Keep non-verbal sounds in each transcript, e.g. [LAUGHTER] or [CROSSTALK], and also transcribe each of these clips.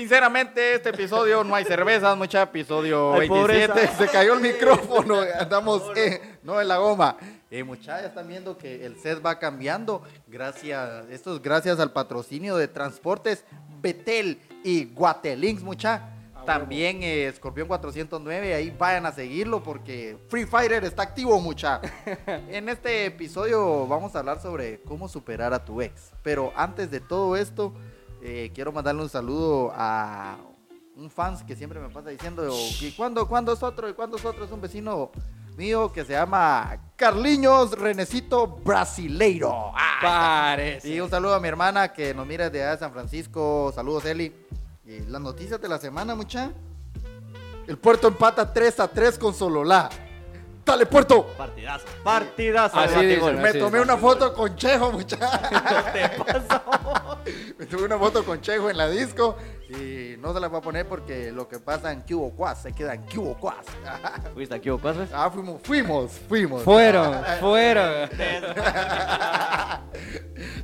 Sinceramente, este episodio no hay cervezas, mucha episodio Ay, 27. pobreza. Se cayó el micrófono, andamos eh, no en la goma. Eh, muchachos, están viendo que el set va cambiando. Gracias, esto es gracias al patrocinio de transportes Betel y Guatelinks, mucha. También eh, Escorpión 409, ahí vayan a seguirlo porque Free Fighter está activo, mucha. [LAUGHS] En este episodio vamos a hablar sobre cómo superar a tu ex. Pero antes de todo esto, eh, quiero mandarle un saludo a un fans que siempre me pasa diciendo, ¿y cuándo, cuándo es otro? ¿Y cuándo es otro? Es un vecino mío que se llama Carliños Renecito Brasileiro. Ah, Parece. y un saludo a mi hermana que nos mira desde allá de San Francisco. Saludos, Eli. Y las noticias de la semana, mucha. El puerto empata 3 a 3 con Sololá. ¡Dale, puerto! Partidazo. Partidazo. Así de dicen, batigol. Me Así tomé es. una foto con Chejo, mucha. [LAUGHS] ¿Qué pasó? Me tomé una foto con Chejo en la disco. Y no se la voy a poner porque lo que pasa en Cubo Cuas se queda en Cubo Cuas. [LAUGHS] ¿Fuiste aquí o cosas? Ah, fuimos, fuimos, fuimos. Fueron, [LAUGHS] fueron.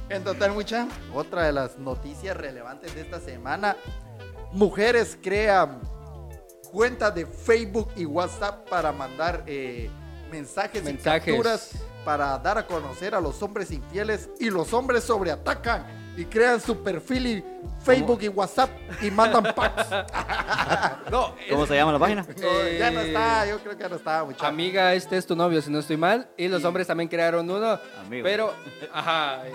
En total, mucha, otra de las noticias relevantes de esta semana, mujeres crean cuentas de Facebook y WhatsApp para mandar eh, mensajes, Mensajes. y capturas para dar a conocer a los hombres infieles y los hombres sobreatacan y crean su perfil y Facebook y WhatsApp y mandan [LAUGHS] packs. No, ¿Cómo se llama la página? [LAUGHS] Ya no está, yo creo que ya no está, mucha. Amiga, este es tu novio, si no estoy mal. Y los hombres también crearon uno. Amigo. Pero, [LAUGHS] ajá, eh,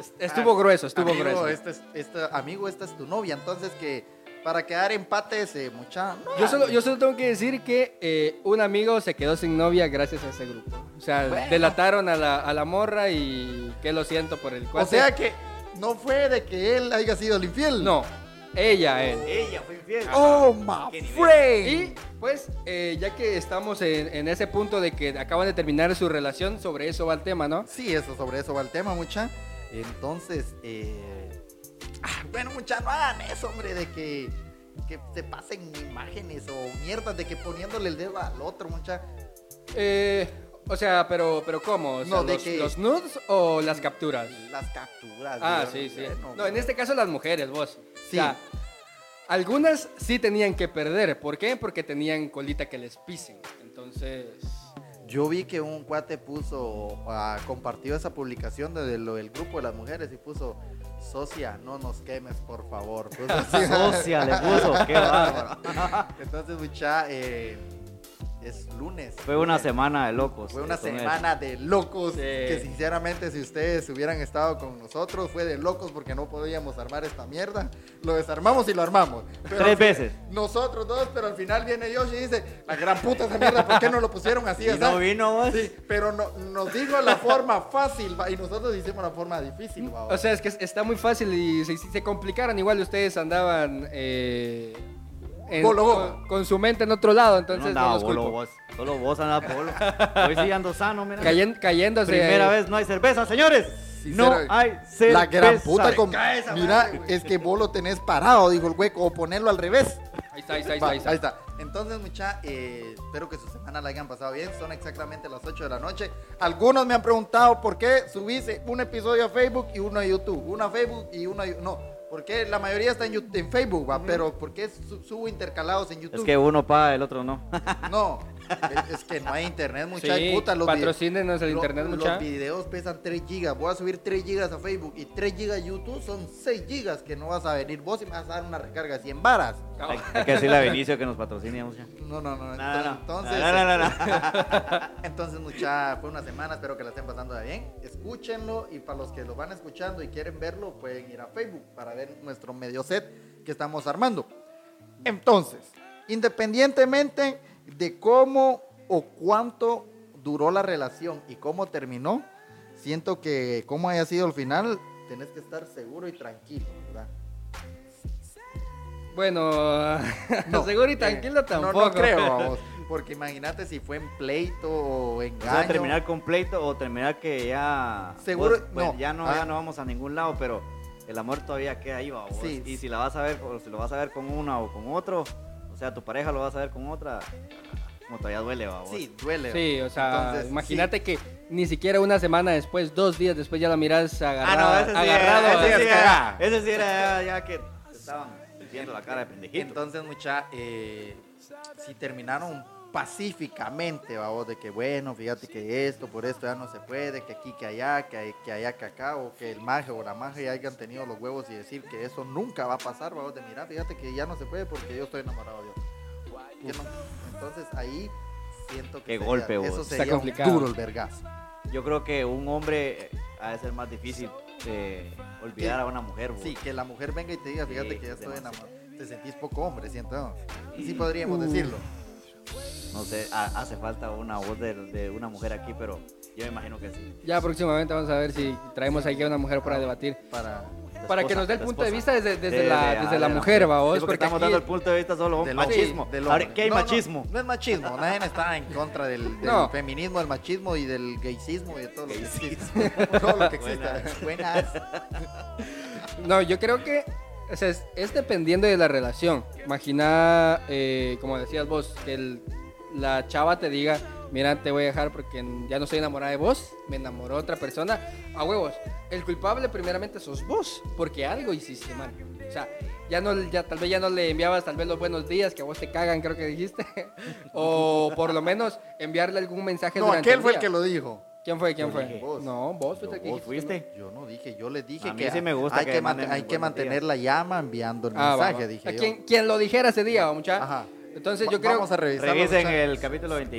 est- estuvo grueso, estuvo amigo, grueso. Este es, este, amigo, esta es tu novia, entonces que para quedar empates, eh, mucha. no, Yo solo, yo solo tengo que decir que eh, un amigo se quedó sin novia gracias a ese grupo. O sea, Bueno. delataron a la, a la morra y que lo siento por el O cuate. sea que no fue de que él haya sido el infiel. No, ella, él. Ella fue infiel. Oh, my friend. Y pues, eh, ya que estamos en, en ese punto de que acaban de terminar su relación, sobre eso va el tema, ¿no? Sí, eso, sobre eso va el tema, mucha. Entonces, eh... ah, bueno, mucha, no hagan eso, hombre, de que, que se pasen imágenes o mierdas de que poniéndole el dedo al otro, mucha. Eh, o sea, pero, pero ¿cómo? O sea, No, de los, que- ¿Los nudes o las capturas? Las capturas. Ah, Dios, sí, sí. bueno, No, en este caso las mujeres, vos. Sí. O sea, algunas sí tenían que perder. ¿Por qué? Porque tenían colita que les pisen. Entonces... Yo vi que un cuate puso, ah, compartió esa publicación de lo del grupo de las mujeres y puso, socia, no nos quemes, por favor. [LAUGHS] Puso así. Socia le puso. Qué bárbaro. [LAUGHS] Entonces, mucha, eh, es lunes. Fue una Lunes. semana de locos. Fue una semana de locos. Sí. Que sinceramente, si ustedes hubieran estado con nosotros, fue de locos porque no podíamos armar esta mierda. Lo desarmamos y lo armamos. Pero Tres veces. Nosotros dos, pero al final viene Yoshi y dice: La gran puta esa mierda, ¿por qué no lo pusieron así? [LAUGHS] Y así?" no vino vos. Sí, pero no, nos dijo la forma fácil va, y nosotros hicimos la forma difícil. va, va. O sea, es que está muy fácil y si si se complicaran, igual ustedes andaban eh, en- Bolo, bolo. con, con su mente en otro lado, No entonces no, andaba los bolo vos. Solo vos andabas bolo. Hoy sí ando sano, mira. Cayen- cayéndose. Primera vez no hay cerveza, señores. No Sincera- hay cerveza. La gran puta. con- esa Mira, madre, es que vos lo tenés parado, dijo el hueco, o ponerlo al revés. Ahí está, ahí está, ahí Va, está. ahí está. Entonces, mucha, eh, espero que su semana la hayan pasado bien. Son exactamente las 8 de la noche. Algunos me han preguntado por qué subís un episodio a Facebook y uno a YouTube. Uno a Facebook y uno a YouTube. No, porque la mayoría está en, Yu- en Facebook, va, pero ¿por qué su- subo intercalados en YouTube? Es que uno paga, el otro no. No, [LAUGHS] es, que no hay internet, mucha Sí, puta. Los vide- patrocínenos el lo- internet, mucha. Los videos pesan 3 gigas. Voy a subir 3 gigas a Facebook y 3 gigas a YouTube son 6 gigas que no vas a venir vos y me vas a dar una recarga de 100 varas. Hay, hay que decirle a Vinicio que nos patrocine. mucha. No, no, no. Entonces, No, no, no, no. [LAUGHS] entonces mucha, fue una semana, espero que la estén pasando bien. Escúchenlo y para los que lo van escuchando y quieren verlo, pueden ir a Facebook para ver nuestro medio set que estamos armando. Entonces, independientemente de cómo o cuánto duró la relación y cómo terminó, siento que como haya sido el final, tenés que estar seguro y tranquilo, ¿verdad? Bueno, [LAUGHS] No, seguro y eh, tranquilo no, tampoco. No, creo, [LAUGHS] vamos, porque imagínate si fue en pleito o O engaño. sea, terminar con pleito o terminar que ya. Seguro- pues, no. Ya no, Ah. ya no vamos a ningún lado, pero el amor todavía queda ahí, va, vos. Sí. Y si la vas a ver, o si lo vas a ver con una o con otro, o sea, tu pareja lo vas a ver con otra, como todavía duele, va, vos. Sí, duele. Sí, o sea, Entonces, imagínate que ni siquiera una semana después, dos días después ya la miras Ah, agarrado, no, ese sí agarrado era, ese sí era, ese sí era ya, ya que estaban. Viendo la cara de pendejito. Entonces, mucha, eh, si terminaron pacíficamente, vamos, de que bueno, fíjate que esto, por esto ya no se puede, que aquí, que allá, que, hay- que allá, que acá, o que el maje o la maje ya hayan tenido los huevos y decir que eso nunca va a pasar, vamos, de mira, fíjate que ya no se puede porque yo estoy enamorado de otro. Que no. Entonces ahí siento que Qué sería- golpe, eso Está sería un complicado. duro el vergazo. Yo creo que un hombre eh, ha de ser más difícil de olvidar a una mujer. vos. Sí, que la mujer venga y te diga, fíjate Sí, que ya estoy enamorado. Te sentís poco hombre, siento. Sí podríamos decirlo. No sé, ha- hace falta una voz de, de una mujer aquí, pero yo me imagino que sí. Ya próximamente vamos a ver si traemos aquí a una mujer para debatir. Para Para que nos dé el punto de vista desde, desde De- la, de- desde ah, la de mujer, vamos. Sí, porque estamos aquí- dando el punto de vista solo Del machismo. del Ahora. ¿Qué hay No, no, machismo? No, es machismo, nadie está en contra del, del No. feminismo, del machismo y del gaycismo y de todo lo que existe. todo lo que exista. Buenas. No, yo creo que o sea, es, es dependiendo de la relación. Imagina, eh, como decías vos, que el- la chava te diga, mira, te voy a dejar porque ya no estoy enamorada de vos, me enamoró otra persona. A huevos, el culpable primeramente sos vos, porque algo hiciste mal. O sea, ya no, ya, tal vez ya no le enviabas tal vez los buenos días, que a vos te cagan, creo que dijiste. [LAUGHS] o por lo menos enviarle algún mensaje No, durante aquel fue el día. que lo dijo. ¿Quién fue? ¿Quién Yo fue? dije. Vos. No, vos fuiste el que ¿Vos dijiste. fuiste? Yo no dije, yo le dije A mí que sí me gusta hay que hay mantener la llama enviando el Ah, va, mensaje, va. dije ¿A yo. quién, quién lo dijera ese día, muchacha? Ajá. Entonces Va- yo creo Vamos a revisar. Revisen el capítulo 20.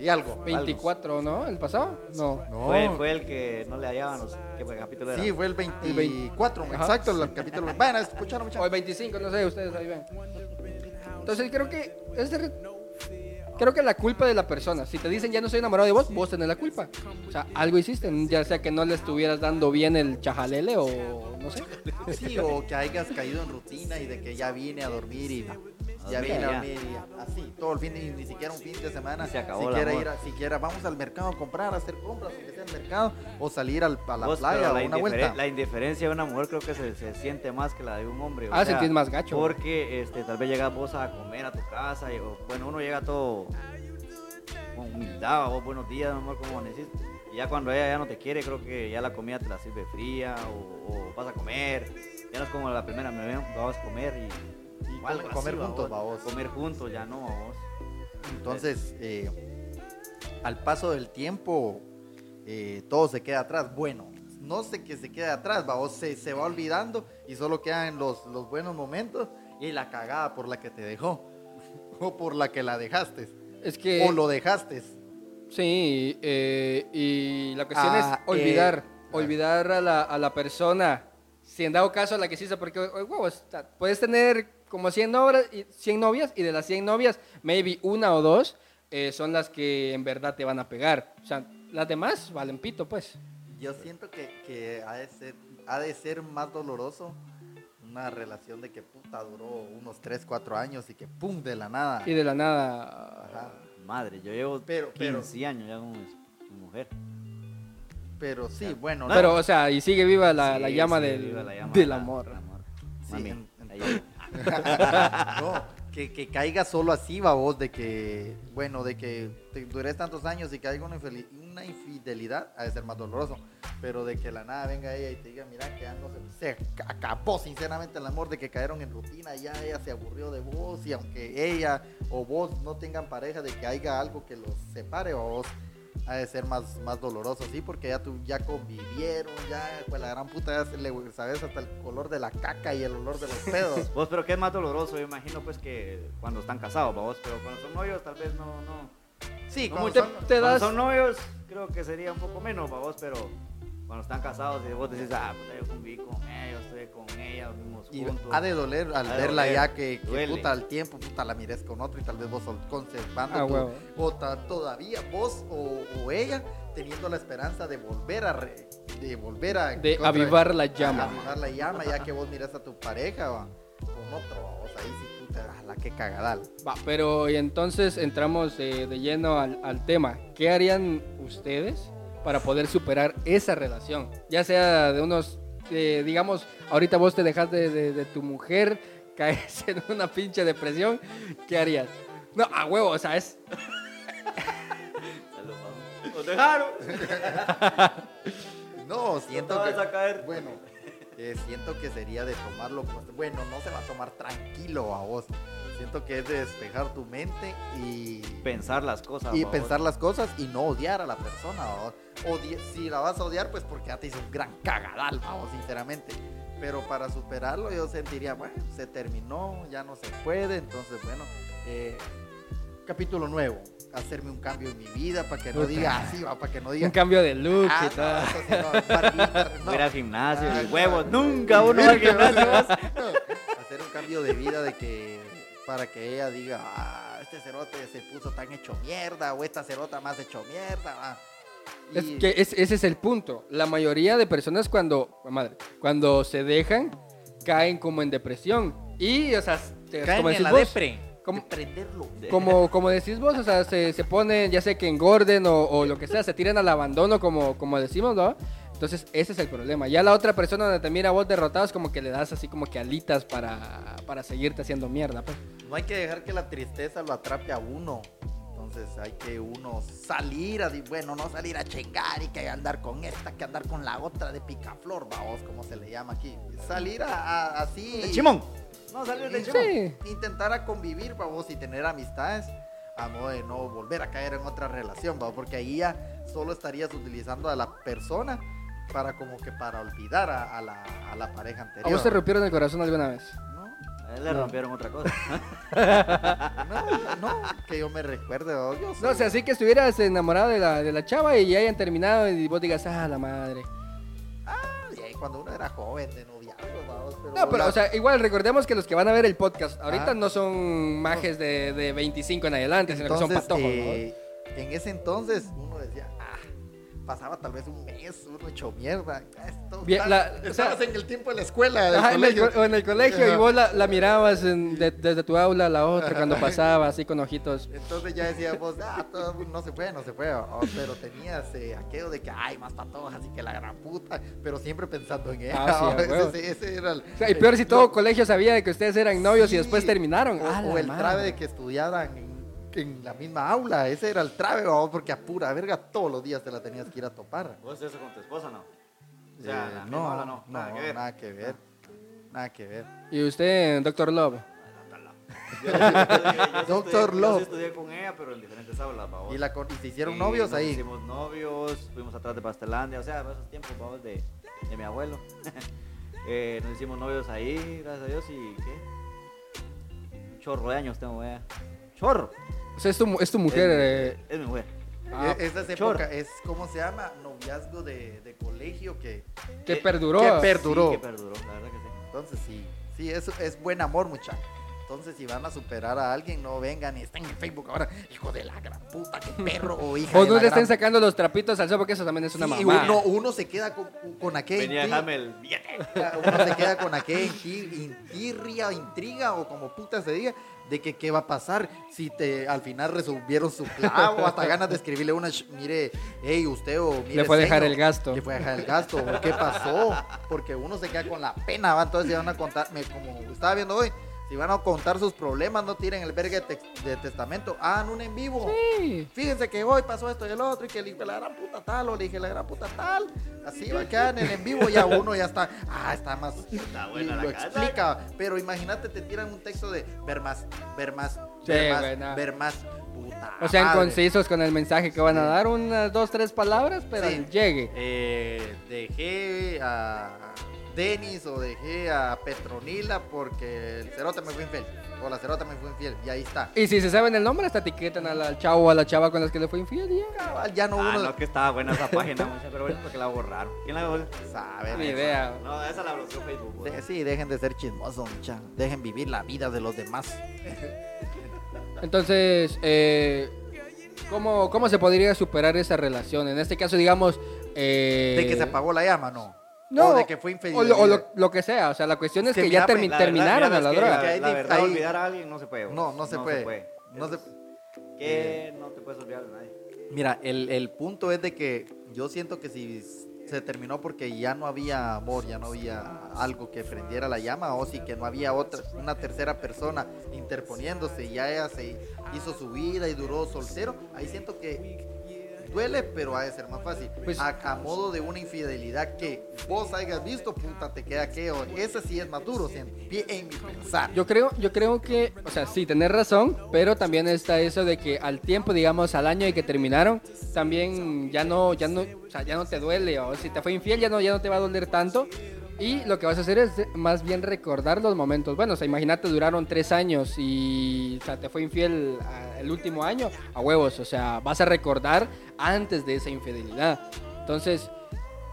Y algo. 24, ¿no? ¿El pasado? No. No. Fue, fue el que no le hallaban los ¿qué fue, capítulo era? Sí, fue el 24, Ajá. exacto, el capítulo. Bueno, escucharon O muchachos. el 25, no sé, ustedes ahí ven. Entonces creo que es de- creo que la culpa de la persona. Si te dicen ya no estoy enamorado de vos, vos tenés la culpa. O sea, algo hiciste, ya sea que no le estuvieras dando bien el chajalele o no sé. Sí, o que hayas caído en rutina y de que ya vine a dormir y ya vine a y así, todo el fin de, ni siquiera un fin de semana, Y se acabó siquiera ir a, siquiera vamos al mercado a comprar, a hacer compras, aunque sea al mercado, o salir al, a la Vos, playa la, una vuelta. la indiferencia de una mujer creo que se, se siente más que la de un hombre. o Ah, sentís más gacho. Porque este, tal vez llegas vos a comer a tu casa, y, o, bueno, uno llega todo con humildad, vos buenos días, mi amor, ¿cómo necesitas? Y ya cuando ella ya no te quiere, creo que ya la comida te la sirve fría, o, o vas a comer, ya no es como la primera, me ven, vamos a comer y... Y o algo comer- así, juntos, babos. babos. Comer juntos, ya no, vos. Entonces, eh, al paso del tiempo, eh, todo se queda atrás. Bueno, no sé que se quede atrás, se, se va olvidando y solo quedan los, los buenos momentos y la cagada por la que te dejó [LAUGHS] o por la que la dejaste Es que o lo dejaste. sí, eh, y la cuestión Ah, es olvidar, eh, olvidar a la, a la persona. Si en dado caso a la que hiciste, porque huevos, puedes tener como 100, obras y 100 novias y de las 100 novias, maybe una o dos eh, son las que en verdad te van a pegar. O sea, las demás valen pito, pues. Yo siento que, que ha, de ser, ha de ser más doloroso una relación de que puta duró unos 3, 4 años y que pum, de la nada. Y de la nada. Ajá. Madre, yo llevo Pero- 15 pero- años ya con mujer. Pero sí, bueno. Pero, o sea, y sigue viva la, Sí, la llama, del, viva la llama del amor. Sí, Mami, en- no, que, que caiga solo así, vos, de que, bueno, de que te dures tantos años y caiga una, infidelidad, ha de ser más doloroso. Pero de que la nada venga ella y te diga, mira, que se, acabó sinceramente el amor, de que cayeron en rutina, ya ella se aburrió de vos y aunque ella o vos no tengan pareja, de que haya algo que los separe vos. Ha de ser más, más doloroso, sí, porque ya tú ya convivieron, ya, pues la gran puta, ya se le, sabes hasta el color de la caca y el olor de los pedos. [LAUGHS] Vos, pero ¿qué es más doloroso? Yo imagino pues que cuando están casados, vos, pero cuando son novios tal vez no, no. Sí, no cuando mucho. son- te Cuando das- son novios creo que sería un poco menos, vos, pero cuando están casados y vos decís, ah, puta, yo conviví con ella, yo estoy con ella, dormimos Y juntos. ha de doler al de verla doler, ya que, puta al tiempo, puta la mires con otro y tal vez vos conservando Ah, tu- huevo. o ta- todavía vos o, o ella teniendo la esperanza de volver a re- de volver a De contra- avivar la a llama. avivar la llama ya que vos miras a tu pareja va, con otro vos ahí sí puta ah, la que cagadal Va, pero y entonces entramos eh, de lleno al, al tema. ¿Qué harían ustedes para poder superar esa relación? Ya sea de unos, eh, digamos, ahorita vos te dejas de, de- de tu mujer, [LAUGHS] caes en una pinche depresión, ¿qué harías? No, a huevo, o sea, es... Dejaron. [LAUGHS] no siento que vas a caer. bueno eh, siento que sería de tomarlo como, bueno, no se va a tomar tranquilo a vos. Siento que es de despejar tu mente y Pensar las cosas. y pensar las cosas y no odiar a la persona. si la vas a odiar, pues porque ya te hizo un gran cagadal, vamos, sinceramente. Pero para superarlo yo sentiría, bueno, se terminó, ya no se puede, entonces bueno, eh, capítulo nuevo, hacerme un cambio en mi vida para que no Puta. diga así, va, para que no diga... Un cambio de look "Ah, y todo. no, no, barbita, [LAUGHS] no". Voy a ir al gimnasio, Ah, y huevos. Nunca uno va al [LAUGHS] gimnasio. hacer un cambio de vida de que para que ella diga, ah, este cerote se puso tan hecho mierda o esta cerota más hecho mierda. va". Es que es- ese es el punto. La mayoría de personas cuando, madre, cuando se dejan, caen como en depresión. Y, o sea, te- Caen como en decís la vos, depre. como- como, como decís vos, o sea, se, se ponen, ya sea que engorden o, o lo que sea, se tiran al abandono, como, como decimos, ¿no? Entonces, ese es el problema. Ya la otra persona donde te mira a vos derrotado es como que le das así como que alitas para, para seguirte haciendo mierda, pues. No hay que dejar que la tristeza lo atrape a uno. Entonces hay que uno salir a, bueno, no salir a chingar y que andar con esta, que andar con la otra de picaflor, vamos, como se le llama aquí. Salir a, a- así. De chimón. No, salir de chimón. Sí. intentar a convivir, vamos, y tener amistades a modo de no volver a caer en otra relación, ¿va? porque ahí ya solo estarías utilizando a la persona para como que para olvidar a, a la, a la pareja anterior. ¿A vos te rompieron el corazón alguna vez? ¿No? A él le rompieron otra cosa. No, no, que yo me recuerde, yo No, o sea, así que estuvieras enamorado de la, de la chava y ya hayan terminado y vos digas, ah, la madre. y ahí cuando uno era joven de noviazgo, vamos, pero, No, pero, la- o sea, igual recordemos que los que van a ver el podcast ahorita Ah. no son majes de, de 25 en adelante, sino que son entonces, patojos, ¿no? eh, en ese entonces uno decía, ah, pasaba tal vez un mes, uno hecho mierda. Esto, Bien, la- o sea- estabas en el tiempo de la escuela, del Ajá, en el, colegio. co- en el colegio y Ajá. vos la, la mirabas en- de- desde tu aula a la otra cuando pasaba así con ojitos. Entonces ya decíamos, ah, todo, no se puede, no se puede. oh, pero tenías eh, aquello de que hay más patojas y que la gran puta, pero siempre pensando en ella. Ah, sí, [LAUGHS] ese, ese era el, O sea, y peor si todo lo- colegio sabía de que ustedes eran novios y sí, después terminaron. O, ¡A o el madre! trave de que estudiaran en, la misma aula. Ese era el trave, oh, porque a pura verga todos los días te la tenías que ir a topar. ¿Vos eso con tu esposa no? O Eh, sea, la misma no, ola, no, Nada que ver. nada que ver. Nada que ver. Y usted, Doctor Love. Yo- yo- yo- yo sí Doctor estudié- Love. Yo estudié con ella, pero en diferentes aulas. Y, la, con- y se hicieron Y novios nos ahí. Hicimos novios, fuimos atrás de Pastelandia, o sea, esos tiempos, babos, de, de mi abuelo. [LAUGHS] Eh, nos hicimos novios ahí, gracias a Dios, y ¿qué? Un chorro de años tengo, vea. Chorro. O sea, es tu, es tu mujer. eh, Es mi mujer. ah, E- Esa es época, es como se llama, noviazgo de, de colegio que que eh, perduró. que perduró. Sí, que perduró, la verdad que sí. entonces sí, sí, eso es buen amor, muchachos. Entonces, si van a superar a alguien, no vengan y estén en Facebook ahora, hijo de la gran puta, qué perro o hija o de no le estén gran- sacando los trapitos al sol porque eso también es una Sí, mamá. uno, uno se queda con, con aquel Venía el billete. uno se queda con inti- intirria, intriga o como puta se diga de que qué va a pasar si te al final resolvieron su clavo hasta ganas de escribirle una mire hey usted o mire Le a dejar el gasto. le a dejar el gasto qué pasó porque uno se queda con la pena va entonces si van a contar me- como estaba viendo hoy si van a contar sus problemas no tiren el verga de, de testamento hagan un en vivo Sí. Fíjense que hoy pasó esto y el otro y que le dije la gran puta tal o le dije la gran puta tal. Así va a quedar en el en vivo ya uno ya está, ah, está más, Está buena y la lo casa. explica. Pero imagínate te tiran un texto de ver más, ver más, Sí, ver más, ver más, puta O sean madre. concisos con el mensaje que van a dar, unas dos, tres palabras, pero Sí. llegue. Eh, dejé a Denis o dejé a Petronila porque el cerote me fue infiel o la cerota me fue infiel y ahí está. Y si se saben el nombre, hasta etiquetan al, al chavo o a la chava con las que le fue infiel. ya. Cabal, Ya no Ah, uno no, que estaba buena esa página, mucha, pero bueno, porque la borraron. ¿Quién la borró? sabe. Ni idea. No, esa la bloqueó Facebook. güey. De- sí, dejen de ser chismosos, mucha. Dejen vivir la vida de los demás. Entonces, eh, ¿cómo, ¿cómo se podría superar esa relación? En este caso, digamos... eh, De que se apagó la llama, no. No, O de que fue infeliz. o, lo, o lo- lo que sea. O sea, la cuestión es que que, ya termi- La terminaron a la es que droga. La, verdad, olvidar a alguien no se puede. No, no se puede. No se- Que no te puedes olvidar de nadie. Mira, el, el punto es de que yo siento que si se terminó porque ya no había amor, ya no había algo que prendiera la llama, o si que no había otra, una tercera persona interponiéndose y ya ella se hizo su vida y duró soltero, ahí siento que duele, pero ha de ser más fácil. Pues- a, a modo de una infidelidad que vos hayas visto, puta, te queda que ese sí es más duro, en, en mi pensar. Yo creo, yo creo que, o sea, sí, tenés razón, pero también está eso de que al tiempo, digamos, al año de que terminaron, también ya no, ya no, o sea, ya no te duele, o si te fue infiel ya no, ya no te va a doler tanto. Y lo que vas a hacer es más bien recordar los momentos. Bueno, o sea, imagínate, duraron tres años y, o sea, te fue infiel ah, el último año, a huevos, o sea, vas a recordar antes de esa infidelidad. Entonces,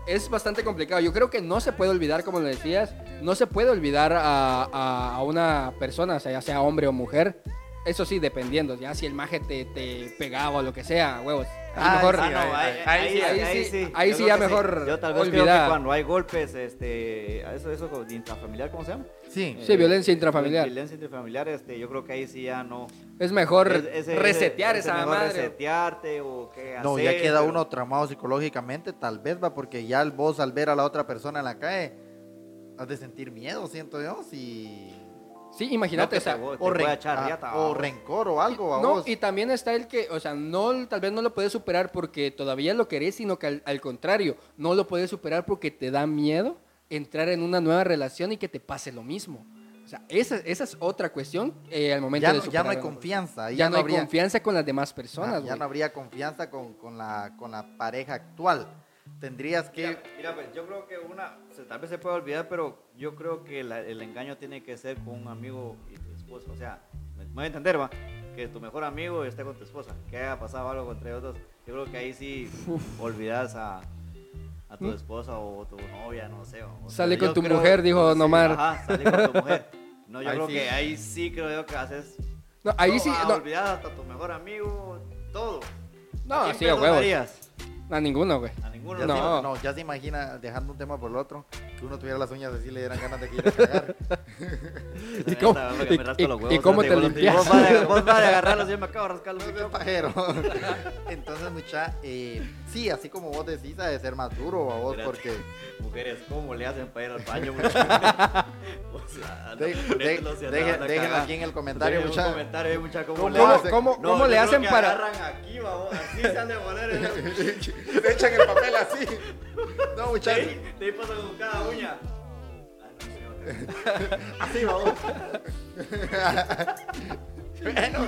es bastante complicado. Yo creo que no se puede olvidar, como lo decías, no se puede olvidar a, a- a una persona, o sea, ya sea hombre o mujer. Eso sí, dependiendo, ya si el maje te, te pegaba o lo que sea, huevos. Ahí Ah, mejor, Ah, no, ahí, ahí sí, ahí sí, ahí sí creo ya mejor Yo tal vez creo olvidar. que cuando hay golpes, este, eso, eso de intrafamiliar, ¿cómo se llama? Sí. Sí, violencia intrafamiliar. Violencia intrafamiliar, este, yo creo que ahí sí ya no. es mejor Es- ese- resetear ese- esa mejor madre. Resetearte o qué No, hacer, ya queda pero- uno traumado psicológicamente, tal vez va, porque ya el vos al ver a la otra persona en la calle, has de sentir miedo, siento yo, si... Sí, imagínate, o sea, te, te O, ren- ah, rencor o algo a No, vos. y también está el que, o sea, no, tal vez no lo puedes superar porque todavía lo querés, sino que al, al contrario, no lo puedes superar porque te da miedo entrar en una nueva relación y que te pase lo mismo. O sea, esa, esa es otra cuestión eh, al momento ya, de no, ya no hay superar. confianza. Ya, no, habría, confianza con las demás ah, personas, ya güey. no habría confianza con, con la, con la pareja actual. Tendrías que... Mira, mira, pues, yo creo que una, tal vez se puede olvidar, pero yo creo que la- el engaño tiene que ser con un amigo y tu esposa. O sea, me, me voy a entender, va, que tu mejor amigo esté con tu esposa, que haya pasado algo entre ellos dos. Yo creo que ahí sí olvidas a, a tu ¿Mm? esposa o tu novia, no sé. o- o sea, Sale con tu creo- mujer, dijo sí, Nomar. Ajá, sale con tu [LAUGHS] mujer. No, yo Ahí creo sí. que ahí sí creo yo que haces. No, ahí no, sí, ah, no, olvidas hasta tu mejor amigo, todo. no, quién sí, a huevos. A ninguno, güey. A ninguno. Ya No. Se, no, ya se imagina, dejando un tema por el otro, que uno tuviera las uñas así, le dieran ganas de que ir a cagar. ¿Y cómo- y- y- y te vos- limpias? Vos vas a- agarrarlos y yo me acabo de rascar los No pajero. [LAUGHS] Entonces, mucha, eh, sí, así como vos decís, ha de ser más duro a vos, porque Mujeres, ¿cómo le hacen para ir al baño? [LAUGHS] muchachos? o sea, de- de- dejen- cagar. aquí en el comentario, Dejen un mucha. comentario ahí, mucha, ¿cómo, ¿Cómo- le ¿Cómo, hacen? cómo- No, cómo yo le creo hacen que para...? agarran aquí, va, así se han de poner. en el- [LAUGHS] echan el papel así. No, muchachos. pasan con cada uña. Ah, no, sí, no, [LAUGHS] Así vamos. Bueno,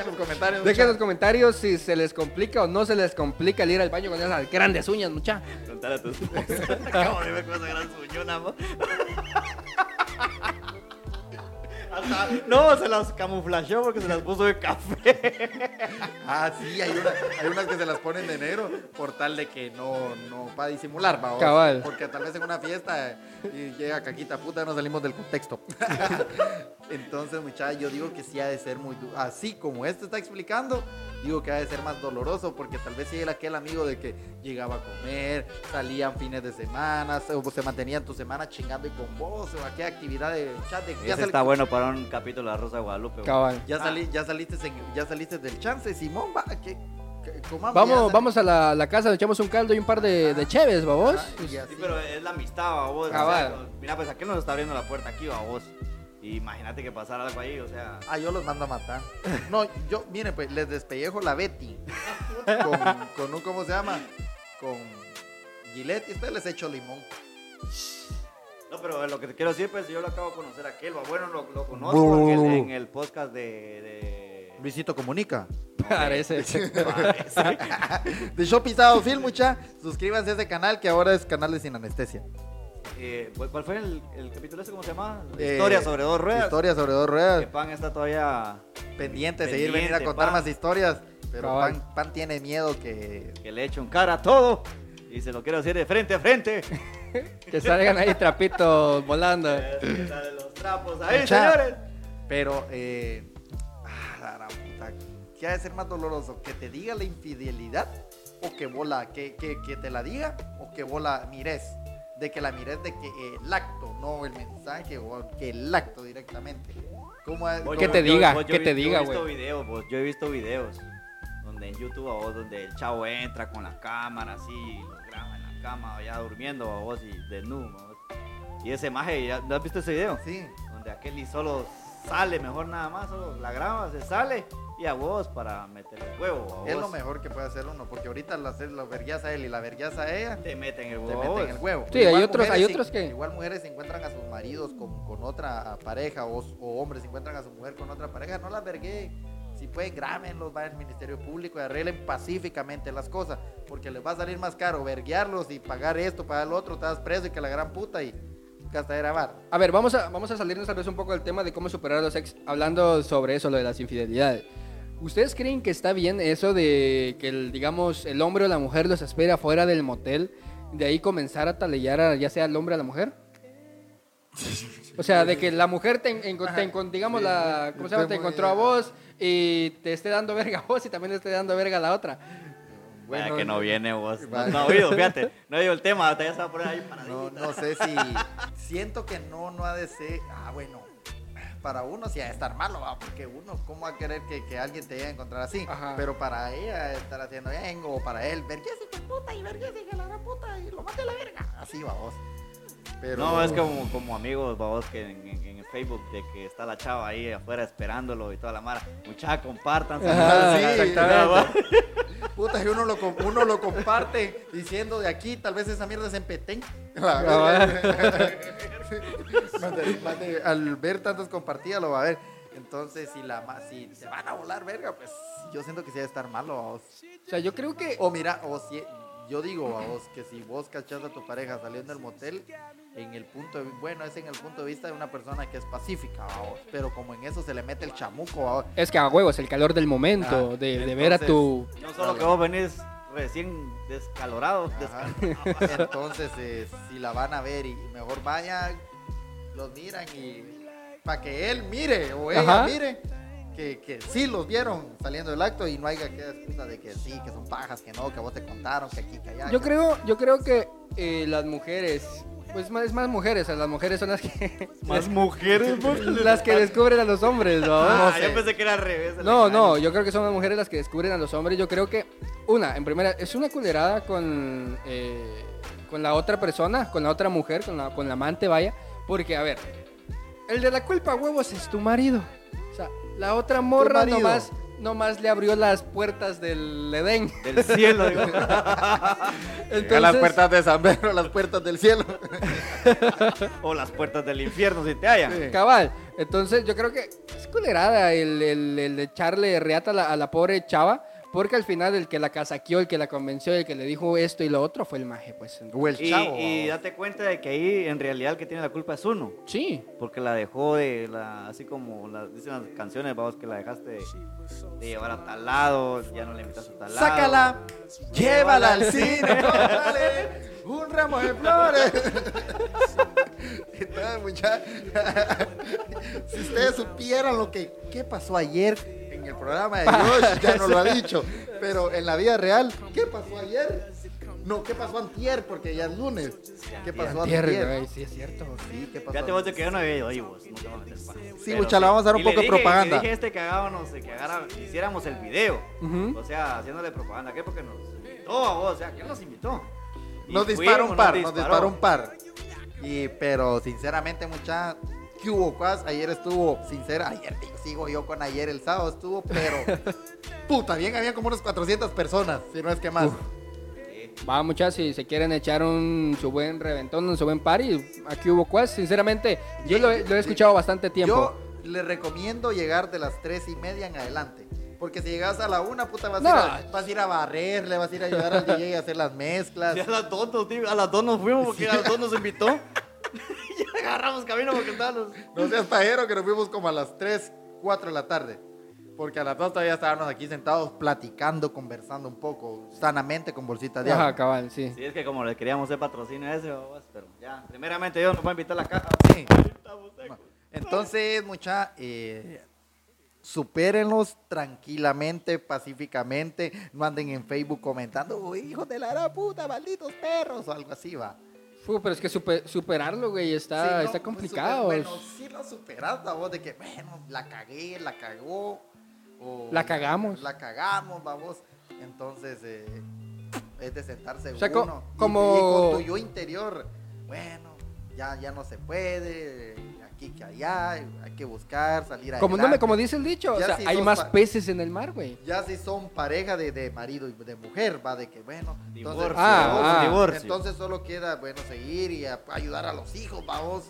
en los comentarios. Dejen en los comentarios si se les complica o no se les complica el ir al baño con esas grandes uñas, mucha. Contar a tu esposa. [LAUGHS] Acabo de ver con esa gran suñona, [LAUGHS] No, se las camuflajeó porque se las puso de café. [LAUGHS] Ah, sí, hay, una- hay unas que se las ponen de negro por tal de que no, no para disimular, va. Cabal. Porque tal vez en una fiesta eh, y llega caquita puta, no salimos del contexto. [LAUGHS] Entonces, muchachos, yo digo que sí ha de ser muy duro. Así como este está explicando, digo que ha de ser más doloroso porque tal vez si era aquel amigo de que llegaba a comer, salían fines de semana, se, o se mantenían tu semana chingando y con vos, o aquella actividad de chat de ya, Ese sal- está bueno para un capítulo de Rosa de Guadalupe. Cabal. ya, salí- ya saliste en- ya saliste del chance, Simón, va, que, comamos, Vamos, vamos a la, la casa, le echamos un caldo y un par de, de cheves, babos. Ah. Sí, pero es la amistad, va, vos. o sea, mira, pues aquí nos está abriendo la puerta aquí, va, vos. Y Imagínate que pasara algo ahí, o sea. Ah, yo los mando a matar. [LAUGHS] No, yo, miren, pues les despellejo la Betty. Con, con un, ¿cómo se llama? Con Gillette y después les echo limón. No, pero lo que te quiero decir, pues yo lo acabo de conocer a aquel. Bueno, lo, lo conozco en el, en el podcast de. de... Luisito Comunica. [LAUGHS] Parece. [LAUGHS] De Show Pisado Film, mucha. Suscríbanse a ese canal que ahora es canal de Sin Anestesia. Eh, ¿cuál- ¿Cuál fue el, el capítulo ese? ¿Cómo se llama? Eh, Historia sobre dos ruedas. Historia sobre dos Que ruedas. Pan está todavía. Pendiente de seguir venir a contar Pan. más historias. Pero. Pan, Pan tiene miedo que. Que le echo un cara a todo. Y se lo quiero decir de frente a frente. [LAUGHS] que salgan ahí trapitos volando. Es [LAUGHS] que salen los trapos ahí, Mucha. señores. Pero, eh. Ah, la gran puta. ¿Qué ha de ser más doloroso? ¿Que te diga la infidelidad? ¿O que vos la, que, que, que te la diga? ¿O que vos la mires? De que la mires de que el acto, no el mensaje, o que el acto directamente. ¿Cómo es- Que yo- te yo- diga, vos, yo que vi- te yo diga, he visto güey. videos, vos, yo he visto videos donde en YouTube a vos, donde el chavo entra con la cámara así, lo graba en la cama, ya durmiendo a vos y desnudo. vos. Y ese maje, ¿ya- ¿no has visto ese video? Sí. Donde aquel y solo sale mejor nada más, solo la graba, se sale y a vos para meter el huevo. a Es lo mejor que puede hacer uno, porque ahorita la, la verguías a él y la verguías a ella, Te meten el te huevo. a meten el huevo. Sí, hay otros- hay otros se- que- Igual mujeres se encuentran a sus maridos con, con otra pareja o, o hombres se encuentran a su mujer con otra pareja, no las verguen. Si pueden, grábenlos, vayan al Ministerio Público y arreglen pacíficamente las cosas, porque les va a salir más caro verguearlos y pagar esto, pagar lo otro, estás preso y que la gran puta y gastadera bar. A ver, vamos a, vamos a salirnos tal vez un poco del tema de cómo superar a los ex, hablando sobre eso, lo de las infidelidades. ¿Ustedes creen que está bien eso de que, el, digamos, el hombre o la mujer los espera fuera del motel, de ahí comenzar a talellar a, ya sea el hombre o la mujer? O sea, de que la mujer te, enco- te encon- digamos, la, ¿cómo se llama? Te encontró a vos y te esté dando verga a vos y también esté dando verga a la otra. Vaya que no viene vos. No, Vaya. no ha oído, fíjate. No ha oído el tema, hasta ya se va a poner ahí para No, no sé si. Siento que no, no ha de ser. Ah, bueno. Para uno sí ha de estar malo, ¿va? porque uno, ¿cómo va a querer que, que alguien te llegue a encontrar así? Ajá. Pero para ella estar haciendo bien, o para él, vergüenza que puta y vergüenza que la gran puta y lo mate a la verga. Así va vos. Pero, No, es como, como amigos, vos que en, en- Facebook, de que está la chava ahí afuera esperándolo y toda la mara. Mucha, compartan. Sí. Puta, y uno lo, uno lo comparte diciendo de aquí, tal vez esa mierda es en Petén. [LAUGHS] Ah, [LAUGHS] al ver tantas compartidas lo va a ver. Entonces, si la si se van a volar verga, pues yo siento que sí debe estar malo. vos. O sea, yo creo que... O mira, o si yo digo a vos que si vos cachás a tu pareja saliendo del motel, en el punto de, bueno, es en el punto de vista de una persona que es pacífica, pero como en eso se le mete el chamuco. Es que a huevos, el calor del momento, Ah, de, de ver a tu... No solo que vos venís recién descalorado. Ajá. descal- [LAUGHS] Entonces, eh, si la van a ver y mejor vayan, los miran y para que él mire o ella Ajá. mire que, que sí los vieron saliendo del acto y no haya que excusa de que sí, que son pajas, que no, que vos te contaron, que aquí, que allá. Yo que- creo, yo creo que eh, las mujeres, pues más, más mujeres, o sea, las mujeres son las que... [LAUGHS] Más mujeres, [LAUGHS] las que descubren a los hombres, ¿no? Ah, No yo sé. pensé que era al revés. No, no, yo creo que son las mujeres las que descubren a los hombres. Yo creo que, una, en primera, es una culerada con, eh, con la otra persona, con la otra mujer, con la, con la amante, vaya. Porque, a ver, el de la culpa, huevos, es tu marido. O sea, la otra morra nomás, nomás le abrió las puertas del Edén. Del cielo, digo. [LAUGHS] Entonces, las puertas de San Pedro, las puertas del cielo. [LAUGHS] o las puertas del infierno si te hallan. Sí. Cabal. Entonces, yo creo que es culerada el, el, el echarle reata a la, a la pobre chava. Porque al final el que la casaqueó, el que la convenció, el que le dijo esto y lo otro fue el maje, pues. O el Y, chavo. y date cuenta de que ahí en realidad el que tiene la culpa es uno. Sí. Porque la dejó de, la, así como la, dicen las canciones, vamos, que la dejaste de, de llevar a tal lado, ya no le invitas a tal lado. Sácala, llévala al cine, [LAUGHS] cómprale un ramo de flores. [LAUGHS] Entonces, mucha- [LAUGHS] si ustedes supieran lo que qué pasó ayer en el programa de Josh, ya no lo ha dicho, pero en la vida real, ¿qué pasó ayer? No, ¿qué pasó antier? Porque ya es lunes. ¿Qué pasó Antier, antier? güey, sí es cierto. Sí, ¿qué pasó Fíjate vos de que yo no había ido ahí, vos. No te voy a meter paja. Sí, mucha, le vamos a dar un Y poco de propaganda. Le dije a este que hagábamos, que hagara- hiciéramos el video. Ujú. O sea, haciéndole propaganda. ¿Qué? Porque nos invitó a vos. O sea, ¿quién nos invitó? Nos disparó fuimos, un par, nos disparó un par. Y, pero sinceramente, mucha, ¿qué hubo? Ayer estuvo, sincera, ayer digo, sigo yo con ayer, el sábado estuvo, pero [LAUGHS] puta, bien, había como unas 400 personas, si no es que más. Va, muchachos, si se quieren echar un su buen reventón, un su buen party, aquí hubo cuas. Sinceramente, yo lo, he- lo he escuchado bastante tiempo. Yo le recomiendo llegar de las 3 y media en adelante. Porque si llegas a la una, puta, vas, No. a, ir a, vas a ir a barrer, le vas a ir a ayudar al [LAUGHS] DJ a hacer las mezclas. Sí, a las dos, nos- tío, a las dos nos fuimos porque a las dos nos invitó. [LAUGHS] [LAUGHS] y agarramos camino porque estábamos. No seas pajero que nos fuimos como a las 3, 4 de la tarde. Porque a las 2 todavía estábamos aquí sentados platicando, conversando un poco, sanamente con bolsita de Ajá, agua. cabal, sí. Sí, es que como le queríamos hacer patrocinio a ese, pero ya. Primeramente yo nos voy a invitar a la caja. Sí. Entonces, mucha, eh, supérenlos tranquilamente, pacíficamente. No anden en Facebook comentando, "Uy, hijos de la gran puta, malditos perros, o algo así, va. Pero es que super- superarlo, güey, está, Sí, no, está pues, complicado. super- bueno, sí lo superas, la voz de que, bueno, la cagué, la cagó. o La cagamos. La cagamos, vamos. Entonces, eh, es de sentarse O sea, y- como- Y, con tu yo interior, bueno, ya, ya no se puede. Aquí que allá, hay que buscar, salir. Como, no me, como dice el dicho, o Ya sea, si hay sos más pa- peces en el mar, güey. Ya si son pareja de, de marido y de mujer, va de que bueno, Divorcio. Ah, ah. divorcio. entonces solo queda, bueno, seguir y a- ayudar a los hijos, vamos.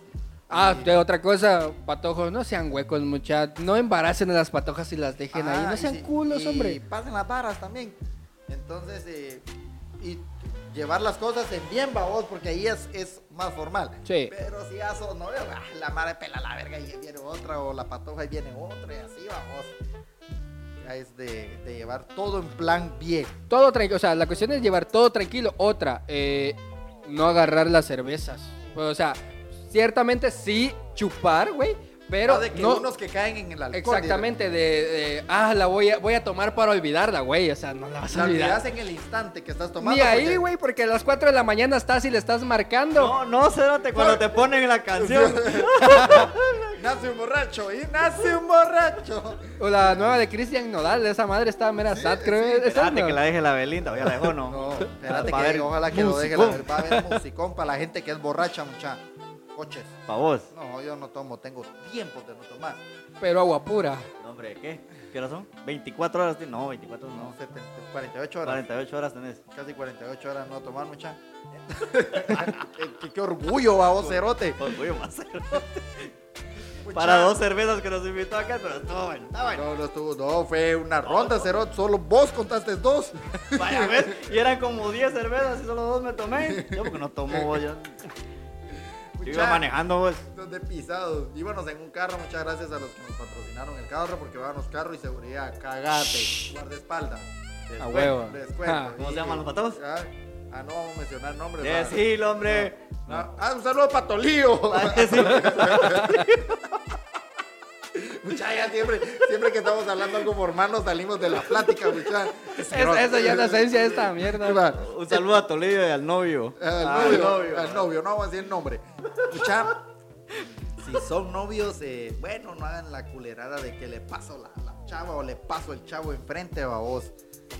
Ah, Y- de otra cosa, patojos, no sean huecos, muchachos. No embaracen a las patojas y las dejen ahí. Ajá, No y sean sí, culos, y hombre. pasen las varas también. Entonces, eh, y llevar las cosas en bien, vos, porque ahí es, es más formal. Sí. Pero si son novios, ah, la madre pela la verga y viene otra, o la patoja y viene otra, y así vamos. Ya es de, de llevar todo en plan bien. Todo tranquilo, o sea, la cuestión es llevar todo tranquilo. Otra, eh, no agarrar las cervezas. O sea, ciertamente sí chupar, güey, pero Ah, de que no... unos que caen en el alcohol. Exactamente, de, de, ah, la voy a, voy a tomar para olvidarla, güey. O sea, no la vas a La olvidar. olvidas en el instante que estás tomando. Ni ahí, güey, porque a las 4 de la mañana estás y le estás marcando. No, no, cérate cuando te ponen la canción. [LAUGHS] Nace un borracho y nace un borracho. O la nueva de Cristian Nodal, esa madre estaba mera sad, creo. Espérate no. que la deje la Belinda, o ya la dejó, ¿no? No, espérate que ojalá que lo deje la musicón. va a haber musicón para la gente que es borracha, mucha. Coches. Pa' vos. No, yo no tomo, tengo tiempo de no tomar. Pero agua pura. No, hombre, ¿qué? ¿Qué horas son? ¿24 horas? tienes? No, 24 No, no. 70, 48 horas. 48 horas tenés. Casi 48 horas no tomar, mucha. [LAUGHS] qué, qué orgullo, vos, cerote. Orgullo más cero. [LAUGHS] Mucha. Para dos cervezas que nos invitó acá, pero estuvo bueno, está bueno. No, no estuvo, no, fue una ronda, cerote. Solo vos contaste dos. Vaya, [LAUGHS] ¿ves? Y eran como 10 cervezas y solo dos me tomé. Yo porque no tomo, vos, yo. Yo iba manejando, vos. Dos de pisados. Íbamos en un carro, muchas gracias a los que nos patrocinaron el carro, porque los carros y seguridad, cagate, guardaespaldas. A huevo. Ah. [LAUGHS] ¿Cómo se llaman los patos? Ah, ah, no vamos a mencionar nombres. Decilo, hombre. Ah, ah, un saludo para Tolío. Muchachos, siempre, siempre que estamos hablando algo formal nos salimos de la plática, muchachos. Es- esa ya es la esencia de esta mierda. Un saludo a Toledo y al novio. Al Ah, novio, al novio, no vamos a decir el nombre. Mucha, si son novios, eh, bueno, no hagan la culerada de que le paso la, la chava o le paso el chavo enfrente a vos.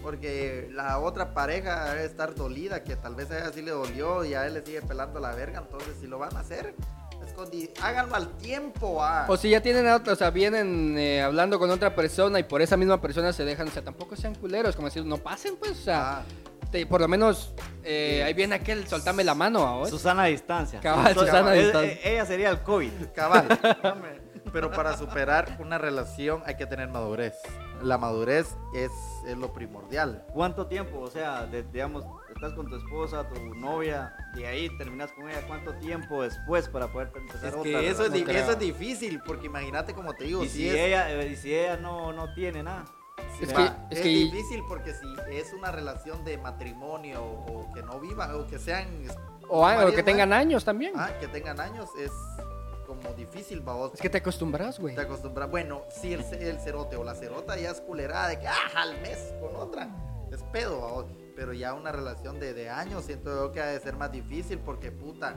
Porque la otra pareja debe estar dolida, que tal vez a ella sí le dolió y a él le sigue pelando la verga. Entonces, si lo van a hacer, escondi- háganlo al tiempo. ah. O si ya tienen, a otra- o sea, vienen eh, hablando con otra persona y por esa misma persona se dejan, o sea, tampoco sean culeros, como decir, no pasen, pues, o sea, Ah. Te- por lo menos eh, ahí viene aquel, soltame la mano a vos. Susana a distancia. Cabal, Su- Susana a distancia. eh, Ella sería el COVID. Cabal. [LAUGHS] Pero para superar una relación hay que tener madurez. La madurez es, es lo primordial. ¿Cuánto tiempo? O sea, de- digamos, estás con tu esposa, tu novia, y ahí terminas con ella. ¿Cuánto tiempo después para poder empezar Es otra que eso es, eso es difícil, porque imagínate como te digo, Y si si, es, ella, eh, y si ella no, no tiene nada. Es que- es es que- difícil porque si es una relación de matrimonio o que no vivan o que sean O, ah, o marido, que tengan años también. ah, que tengan años es como difícil, vos. Es que te acostumbras, güey. te acostumbras. Bueno, si el, el cerote o la cerota ya es culerada de que ah, al mes con otra, es pedo, vos. Pero ya una relación de, de años siento yo que ha de ser más difícil porque puta,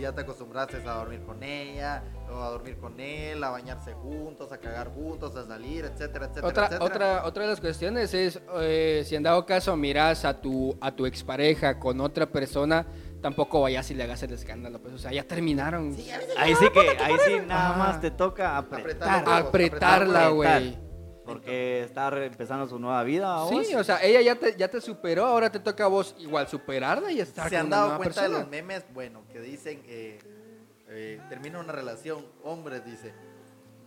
ya te acostumbraste a dormir con ella, o a dormir con él, a bañarse juntos, a cagar juntos, a salir, etcétera, etcétera, Otra, etcétera. otra, otra de las cuestiones es, eh, si en dado caso miras a tu, a tu expareja con otra persona, tampoco vayas y le hagas el escándalo, pues, o sea, ya terminaron. Sí, Ahí sí que, ahí sí nada más te toca apretar. Apretar. Apretarla, Apretar. güey. Porque está empezando su nueva vida. ¿a vos? Sí, o sea, ella ya te, ya te superó, ahora te toca a vos igual superarla y estar se con han dado cuenta de persona. los memes, bueno, que dicen, eh, eh, termina una relación, hombres, dice,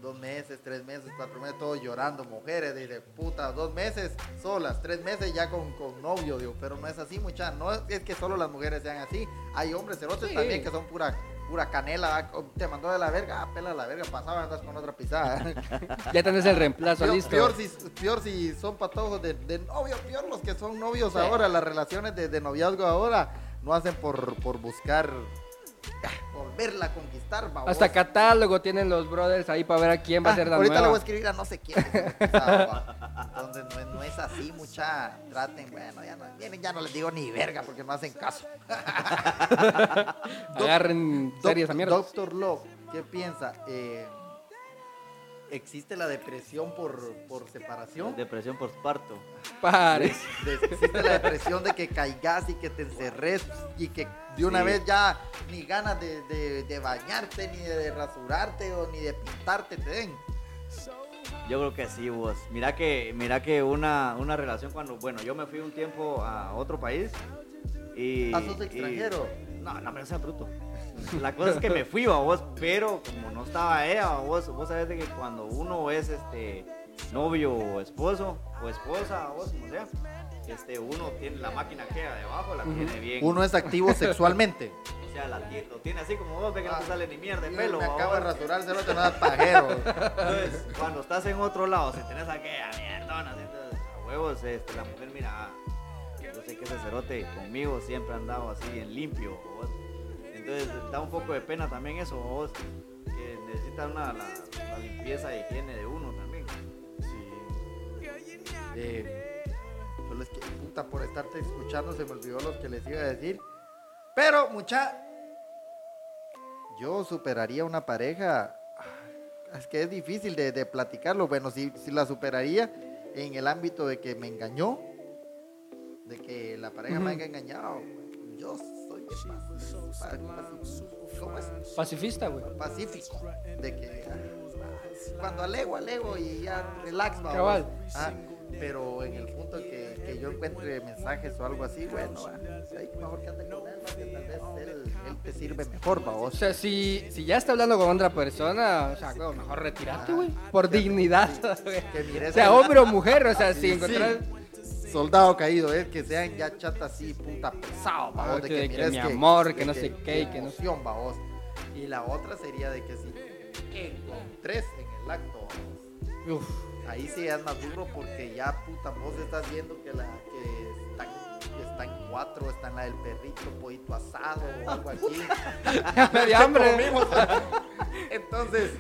dos meses, tres meses, cuatro meses, todos llorando, mujeres, dice, puta, dos meses solas, tres meses ya con, con novio, digo, pero no es así, mucha, no es, que solo las mujeres sean así, hay hombres cerotes Sí. también que son pura, pura canela, ah, te mandó de la verga, ah, pela la verga, pasaba, andas con otra pisada. [LAUGHS] Ya tenés el reemplazo Peor, listo. peor si, peor si son patojos de, de novio, peor los que son novios Sí. ahora, las relaciones de, de noviazgo ahora no hacen por, por buscar volverla a conquistar. Hasta catálogo tienen los brothers ahí para ver a quién va a Ah, ser la ahorita le nueva. voy a escribir a no sé quién. [LAUGHS] Entonces no es, no es así, mucha. Traten, bueno, ya no, ya- no les digo ni verga porque no hacen caso. [LAUGHS] [LAUGHS] Agarren series a mierda. Doctor Love, ¿qué piensa? Eh, existe la depresión por, por separación. Depresión por parto. Pares. De- existe la depresión de que caigas y que te encerres y que de una Sí. vez ya ni ganas de, de- de bañarte, ni de rasurarte o ni de pintarte te den. Yo creo que sí, vos. Mira que, mira que una, una relación cuando, bueno, yo me fui un tiempo a otro país y... Ah, sos y- extranjero. no, no, pero sea bruto. La cosa es que me fui, a vos, pero como no estaba ella, vos, vos sabés de que cuando uno es este novio o esposo o esposa, vos como sea, este, uno tiene la máquina que debajo, la tiene bien. Uno es activo sexualmente. [LAUGHS] O sea, la tiene, lo tiene así como vos, ve que no Ah, te sale ni mierda de pelo. me ¿va acabo de vos? rasurar, se lo te das pajero. Entonces, cuando estás en otro lado, si tenés aquella mierdona, entonces, a huevos, este, la mujer, mira, ah, yo sé que ese cerote conmigo siempre ha andado así bien limpio, vos. Entonces, da un poco de pena también eso, vos, que necesita una, la, la limpieza e higiene de uno también. Eh, solo es que puta por estarte escuchando se me olvidó lo que les iba a decir. Pero mucha, yo superaría una pareja. ah, Es que es difícil de, de platicarlo. Bueno, si, si la superaría en el ámbito de que me engañó, de que la pareja me haya engañado. Yo ¿cómo es? Pacifista, güey. pacífico, de que ah, cuando alego, alego y ya relax. Cabal. Ah, pero en el punto que, que yo encuentre mensajes o algo así, bueno, ah, ahí mejor que ande con él, que tal vez él, él te sirve mejor, O vamos. sea, si, si ya está hablando con otra persona, o sea, mejor retirarte, güey. Por dignidad. [LAUGHS] Que mires O sea, hombre o mujer, o sea, si Sí. Soldado caído, es que sean ya chatas así, puta pesado, vamos, que- que mi amor, que no sé qué, y que no- vamos. Y la otra sería de que si encontres en el acto, Uf, Ahí sí es más duro porque ya puta vos estás viendo que la que está, que está en cuatro, está en la del perrito, pollito asado o algo así. [LAUGHS] ya me [LAUGHS] hambre. [LAUGHS] Entonces,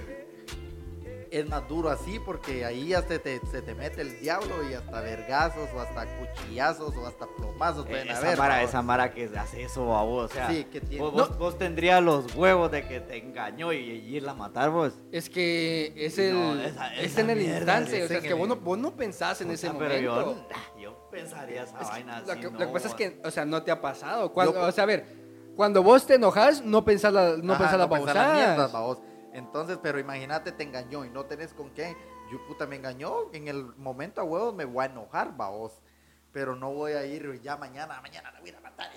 es más duro así porque ahí hasta te, se te mete el diablo y hasta vergazos o hasta cuchillazos o hasta plomazos pueden esa, haber. mara, ¿no? esa mara que hace eso a vos, o sea, Sí, que tiene- vos, vos, vos tendrías los huevos de que te engañó y, y irla a matar vos. Es que es el No, esa- es esa en el instante, o sea, es que el- vos no, vos no pensás en ese pero momento. yo, yo pensaría esa Es que vaina lo, que, no, lo que pasa es que, o sea, no te ha pasado. Cuando, Yo- o sea, a ver, cuando vos te enojas, no pensás la, no Ajá, pensás la no. Entonces, pero imagínate, te engañó y no tenés con qué. Yo puta me engañó, en el momento a huevos me voy a enojar, babos. Pero no voy a ir ya mañana, mañana la voy a ir a matar.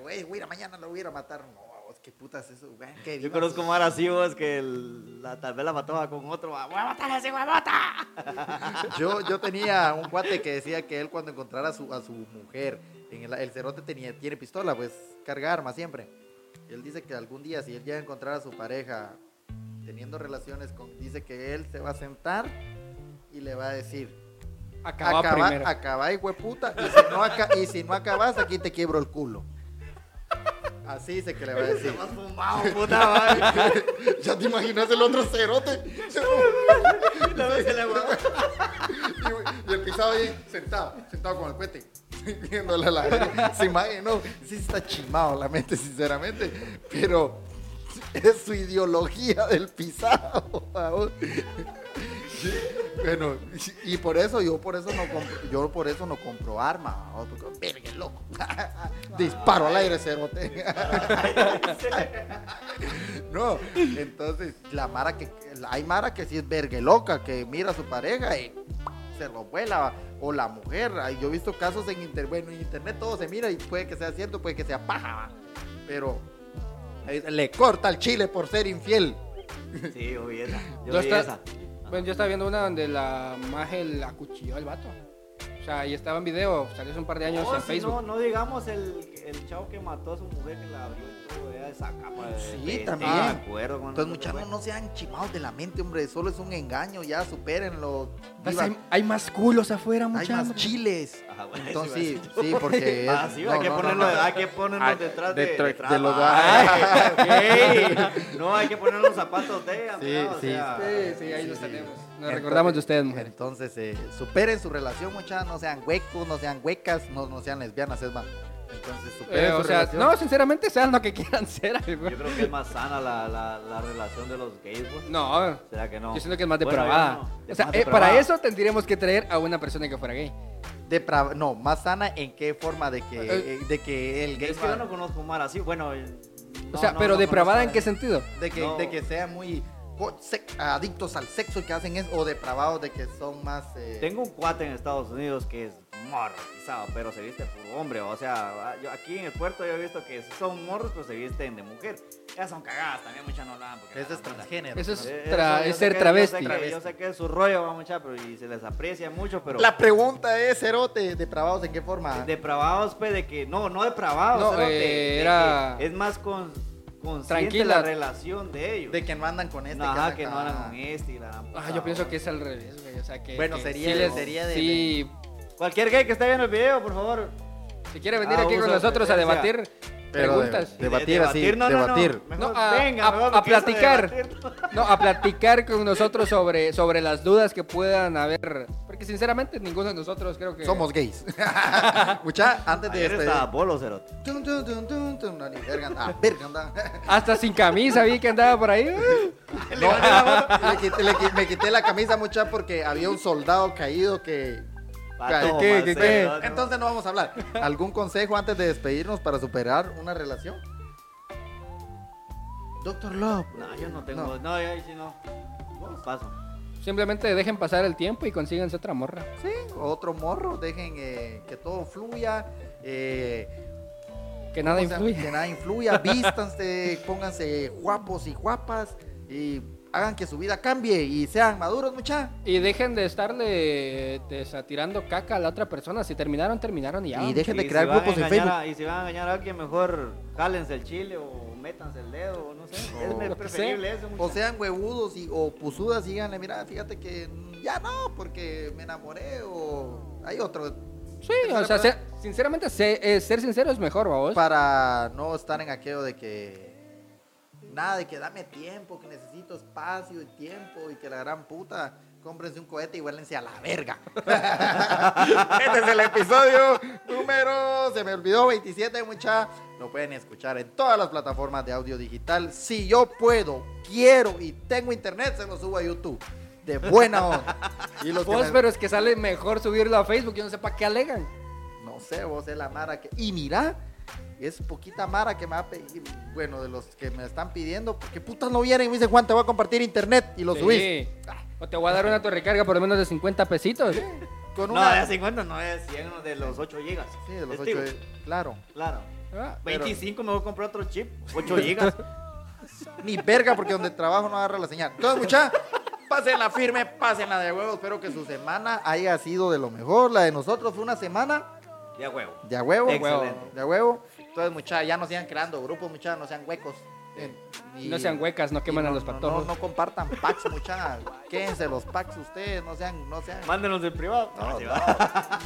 Güey, a mañana la voy a ir a matar. No, babos, qué puta es eso, güey. Yo diva conozco más así vos que el- la, tal vez la mataba con otro. "Ah, Voy a matar a ese huevota. [LAUGHS] Yo, yo tenía un cuate que decía que él cuando encontrara a su, a su mujer, en el, el cerote tenía, tiene pistola, pues carga arma siempre. Él dice que algún día si él llega a encontrar a su pareja teniendo relaciones con, dice que él se va a sentar y le va a decir, Acaba, acaba, primero. acaba, hueputa, y si, no aca- y si no acabas, aquí te quiebro el culo. Así dice que le va a decir. Más fumado, puta madre. [LAUGHS] ¿Ya te imaginas el otro cerote? La vez se le. Y, y el pisado ahí sentado, sentado con el cohete, [LAUGHS] viéndole a la verga. Se imaginó, sí está chimado la mente, sinceramente, pero [LAUGHS] es su ideología del pisado. Bueno, y por eso yo por eso no compro, yo por eso no compro armas, verga loco. [LAUGHS] Disparo al aire cerote. [LAUGHS] No, entonces la Mara que hay Mara que sí es vergue loca, que mira a su pareja y se lo vuela, o la mujer. Yo he visto casos en internet, bueno, en internet todo se mira y puede que sea cierto, puede que sea paja, pero le corta el chile por ser infiel. Sí, yo vi esa. Yo, Yo vi está- esa. Bueno, yo estaba viendo una donde la maje la acuchilló al vato. O sea, y estaba en video, salió hace un par de años No, en si Facebook. No, no digamos el, el chavo que mató a su mujer que la abrió esa capa de. Sí, de- también. Me acuerdo cuando Entonces muchachos no sean chimados de la mente, hombre, solo es un engaño, ya supérenlo. Viva- hay, hay más culos afuera, hay muchachos. más chiles. Ajá, bueno, Entonces sí, sí, porque [LAUGHS] Ah, es- sí, no, hay, que no, no, ponerlo, no. hay que ponernos Ah, detrás de, de los- ah, [LAUGHS] ok. No, hay que poner los zapatos de ella, Sí, mira, o sí. sea, Sí, sí, ahí los sí. tenemos. Nos Entonces- recordamos de ustedes, mujeres. Entonces, eh, superen su relación, muchachos, no sean huecos, no sean huecas, no, no sean lesbianas, es más. Entonces, Eh, superen o su sea, relación. no, sinceramente, sean lo que quieran ser. güey. Yo creo que es más sana la, la, la relación de los gays, pues. No, ¿Será que no? yo siento que es más Bueno, depravada. no. O Es sea, más eh, para eso tendríamos que traer a una persona que fuera gay. Depra- no, más sana en qué forma de que, Eh, eh, de que el gay Es que yo no conozco mal así, bueno. eh, o no, sea, no, pero no depravada en qué sentido. de que, no. de que sean muy adictos al sexo y que hacen eso, o depravados de que son más... eh, Tengo un cuate en Estados Unidos que es morro, pero se viste por hombre. O sea, yo aquí en el puerto yo he visto que son morros, pero se visten de mujer. Ya son cagadas, también muchas no hablan. porque Ese es la transgénero. Eso es- Eh, tra- eso es ser que- travesti. Yo sé, que, yo sé que es su rollo, va mucha, pero y se les aprecia mucho, pero La pregunta es, Cerote, depravados en qué forma. depravados, pues, de que no, no depravados, No, cerote, eh, era- es más con, consciente Tranquila. la relación de ellos. De que no andan con este. Ajá, que no andan con este y la Ah, yo pienso que es al revés, güey. O sea, que. Bueno, que sería- sí les- sería de- Sí, Cualquier gay que esté viendo el video, por favor. si quiere venir Ah, aquí con nosotros a debatir Pero preguntas. de- Debatir así, no, no, no, debatir. mejor No, a- venga, a- a platicar. debatir- [LAUGHS] No, a platicar con nosotros sobre, sobre las dudas que puedan haber. Porque sinceramente ninguno de nosotros creo que. Somos gays. [LAUGHS] Mucha, antes de estaba bolo, cerote. No. Ah. Hasta sin camisa vi que andaba por ahí. No, [LAUGHS] le quité- le me quité la camisa mucha porque había un soldado caído que... Pato, ¿Qué, mal qué, qué? cerote. Entonces no vamos a hablar. ¿Algún consejo antes de despedirnos para superar una relación? Doctor Love. No, yo no tengo. No. No, yo ahí sí no. Paso. Simplemente dejen pasar el tiempo y consíganse otra morra. Sí, otro morro. Dejen eh, que todo fluya. eh, Que nada influye. Que nada influya. [LAUGHS] Vístanse, pónganse guapos y guapas. Y hagan que su vida cambie y sean maduros, mucha. Y dejen de estarle de- tirando caca a la otra persona. Si terminaron, terminaron y ya. Y dejen de crear grupos en Facebook. a- y si van a engañar a alguien, mejor jálense el chile o métanse el dedo, o no sé. O es preferible eso. O sean huevudos y, o pusudas y díganle, mira, fíjate que ya no, porque me enamoré o hay otro. Sí, o sea, ser- sinceramente, se- eh, ser sincero es mejor, vamos. Para no estar en aquello de que nada, de que dame tiempo, que necesito espacio y tiempo y que la gran puta, cómprense un cohete y vuélense a la verga. [LAUGHS] este es el episodio número, se me olvidó, 27, mucha. Lo pueden escuchar en todas las plataformas de audio digital. Si yo puedo, quiero y tengo internet, se lo subo a YouTube. De buena onda. [LAUGHS] Y los que Vos, me- pero es que sale mejor subirlo a Facebook. Yo no sé para qué alegan. no sé, vos es la Mara que. Y mira, es poquita Mara que me va a pedir. Bueno, de los que me están pidiendo, porque putas no vienen y me dicen, Juan, te voy a compartir internet y lo Sí. subís. O te voy a dar una tu recarga por menos de 50 pesitos. Con No, una. de 50 no es 100 de los 8 gigas. Sí, de los Es 8. digo, Claro. Claro. Ah, Pero- 25 me voy a comprar otro chip. 8 gigas. [LAUGHS] Ni verga, porque donde trabajo no agarra la señal. Entonces, mucha, pásenla firme, pásenla de huevo. Espero que su semana haya sido de lo mejor. La de nosotros fue una semana De a huevo. de a huevo. Excelente. De a huevo. Entonces, mucha, ya no sigan creando grupos, mucha, no sean huecos. Eh, y- No sean huecas, no queman a los no- patojos. No, no compartan packs, mucha. Quédense los packs ustedes, no sean, no sean. Mándenos en privado. No,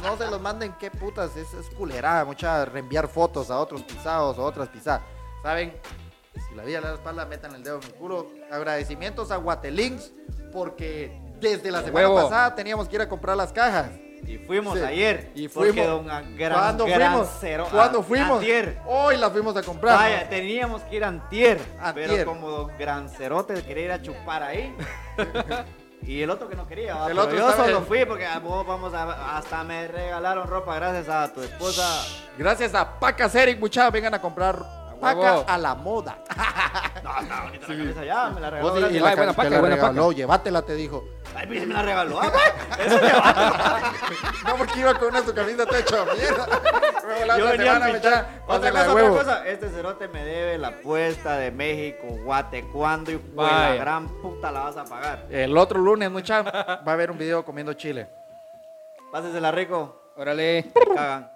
no, se los manden, qué putas, es, es culerada, mucha reenviar fotos a otros pisados, a otras pisadas. ¿Saben? Si la vida le da la espalda, metan el dedo en el culo. Agradecimientos a Guatelinks, porque desde la semana Huevo. pasada teníamos que ir a comprar las cajas. Y fuimos Sí. ayer. Y porque fuimos. don gran, ¿Cuándo gran fuimos? cero- ¿Cuándo a- fuimos? Antier. Hoy la fuimos a comprar. Vaya, teníamos que ir antier, Antier. Pero como don gran cerote quería ir a chupar ahí. [LAUGHS] y el otro que no quería. ¿va? El otro yo solo fui porque a vos vamos a, hasta me regalaron ropa gracias a tu esposa. Gracias a Pacas Eric, muchachos, vengan a comprar paca huevo. a la moda. [LAUGHS] No, está bonita la camisa ya, me la regaló. Vos y- la buena paca, te la buena regaló, llévatela, te dijo. Ay, pues, me la regaló. ah. Eso [LAUGHS] No, porque iba con una su camisa toda hecha mierda. [LAUGHS] Luego la Yo otra venía semana, a mucha, pichar. Otra cosa, otra cosa. Este cerote me debe la apuesta de México, Guate. ¿Cuándo y fue la gran puta la vas a pagar? El otro lunes, mucha, va a haber un video comiendo chile. Pásesela rico. Órale. Cagan.